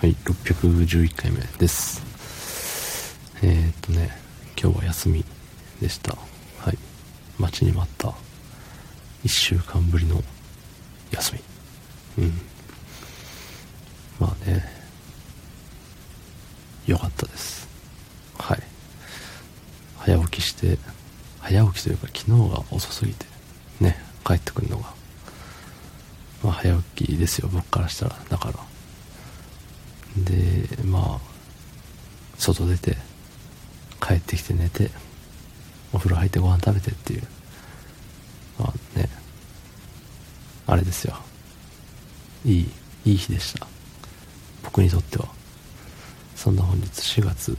はい、611回目です。えー、っとね、今日は休みでした。はい。待ちに待った1週間ぶりの休み。うん。まあね、良かったです。はい。早起きして、早起きというか昨日が遅すぎて、ね、帰ってくるのが。まあ早起きですよ、僕からしたら。だから。でまあ外出て帰ってきて寝てお風呂入ってご飯食べてっていうまあねあれですよ。いいいい日でした。僕にとっては。そんな本日4月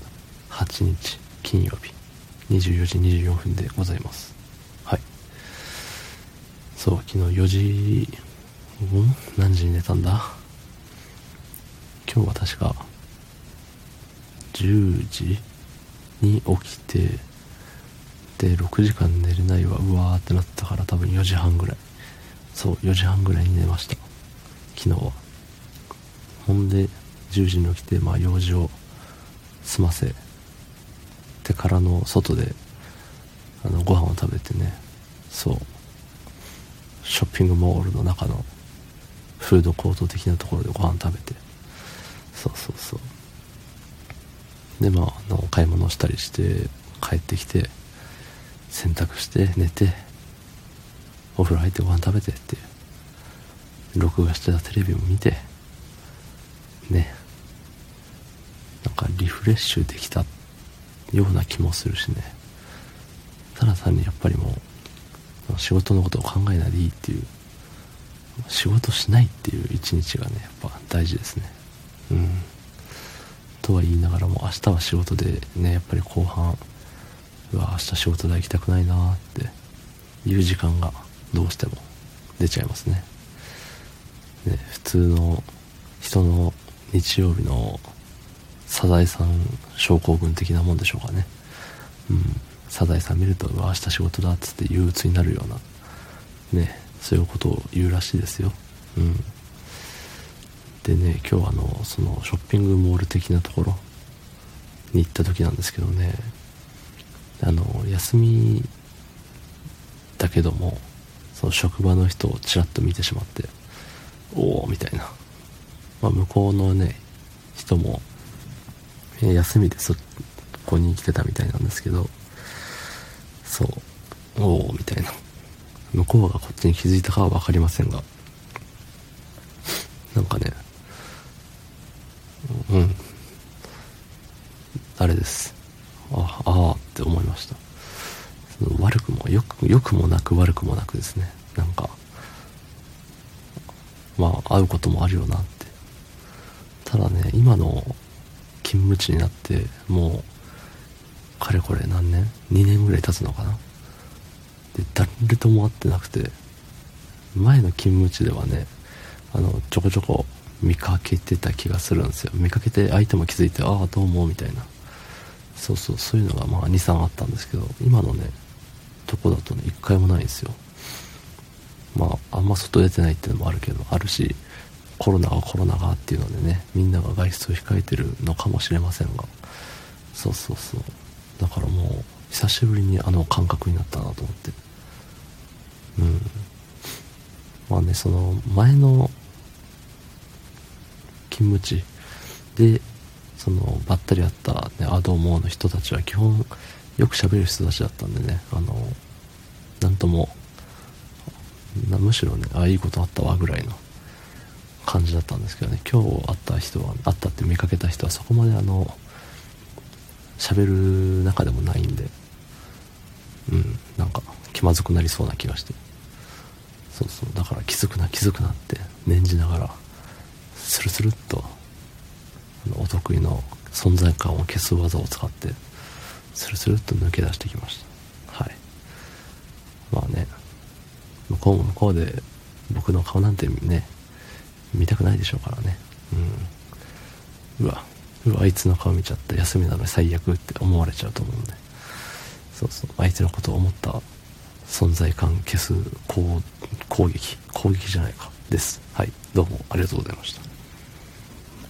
8日金曜日24時24分でございます。はい。そう昨日4時ん？何時に寝たんだ？今日は確か10時に起きてで6時間寝れないわ。うわーってなったから多分4時半ぐらい。そう4時半ぐらいに寝ました。昨日は。ほんで10時に起きてまあ用事を済ませてからの外であのご飯を食べてね。そう。ショッピングモールの中のフードコート的なところでご飯食べて。そうそうそう。でまああの買い物したりして帰ってきて洗濯して寝てお風呂入ってご飯食べてっていう録画してたテレビも見てね。なんかリフレッシュできたような気もするしね。ただ単にやっぱりもう仕事のことを考えないでいいっていう仕事しないっていう一日がねやっぱ大事ですね。うん。とは言いながらも明日は仕事でねやっぱり後半うわ明日仕事で行きたくないなっていう時間がどうしても出ちゃいますね。ね普通の人の日曜日のサザエさん症候群的なもんでしょうかね。うん。サザエさん見るとうわ明日仕事だっつって憂鬱になるようなねそういうことを言うらしいですよ。うん。でね今日あのそのショッピングモール的なところに行った時なんですけどね。あの休みだけどもその職場の人をちらっと見てしまっておおみたいな、まあ、向こうのね人も、休みでそこに来てたみたいなんですけどそうおおみたいな。向こうがこっちに気づいたかは分かりませんが。なんかねうんあれです。ああって思いました。その悪くもよくよくもなく悪くもなくですね。なんかまあ会うこともあるよなって。ただね今の勤務地になってもうかれこれ何年 ?2 年ぐらい経つのかな？で誰とも会ってなくて前の勤務地ではねあのちょこちょこ見かけてた気がするんですよ。見かけて相手も気づいてああどうもみたいな。そうそうそういうのがまあ23あったんですけど今のねとこだとね一回もないんですよ。まああんま外出てないっていうのもあるけどあるしコロナがコロナがっていうのでねみんなが外出を控えてるのかもしれませんが。そうそうそう。だからもう久しぶりにあの感覚になったなと思って。うん。まあねその前の勤務地でそのばったり会った、ね、あどうもの人たちは基本よく喋る人たちだったんでねあのなんともむしろねああいいことあったわぐらいの感じだったんですけどね今日会った人は会ったって見かけた人はそこまであの喋る中でもないんでうんなんか気まずくなりそうな気がして。そうそうだから気づくな気づくなって念じながらスルスルっとお得意の存在感を消す技を使ってスルスルっと抜け出してきました。はい。まあね。向こうも向こうで僕の顔なんてね見たくないでしょうからね。うん。うわ。うわあいつの顔見ちゃった。休みなのに最悪って思われちゃうと思うんで。そうそう。相手のことを思った存在感消す攻攻撃。攻撃じゃないか。です。はい。どうもありがとうございました。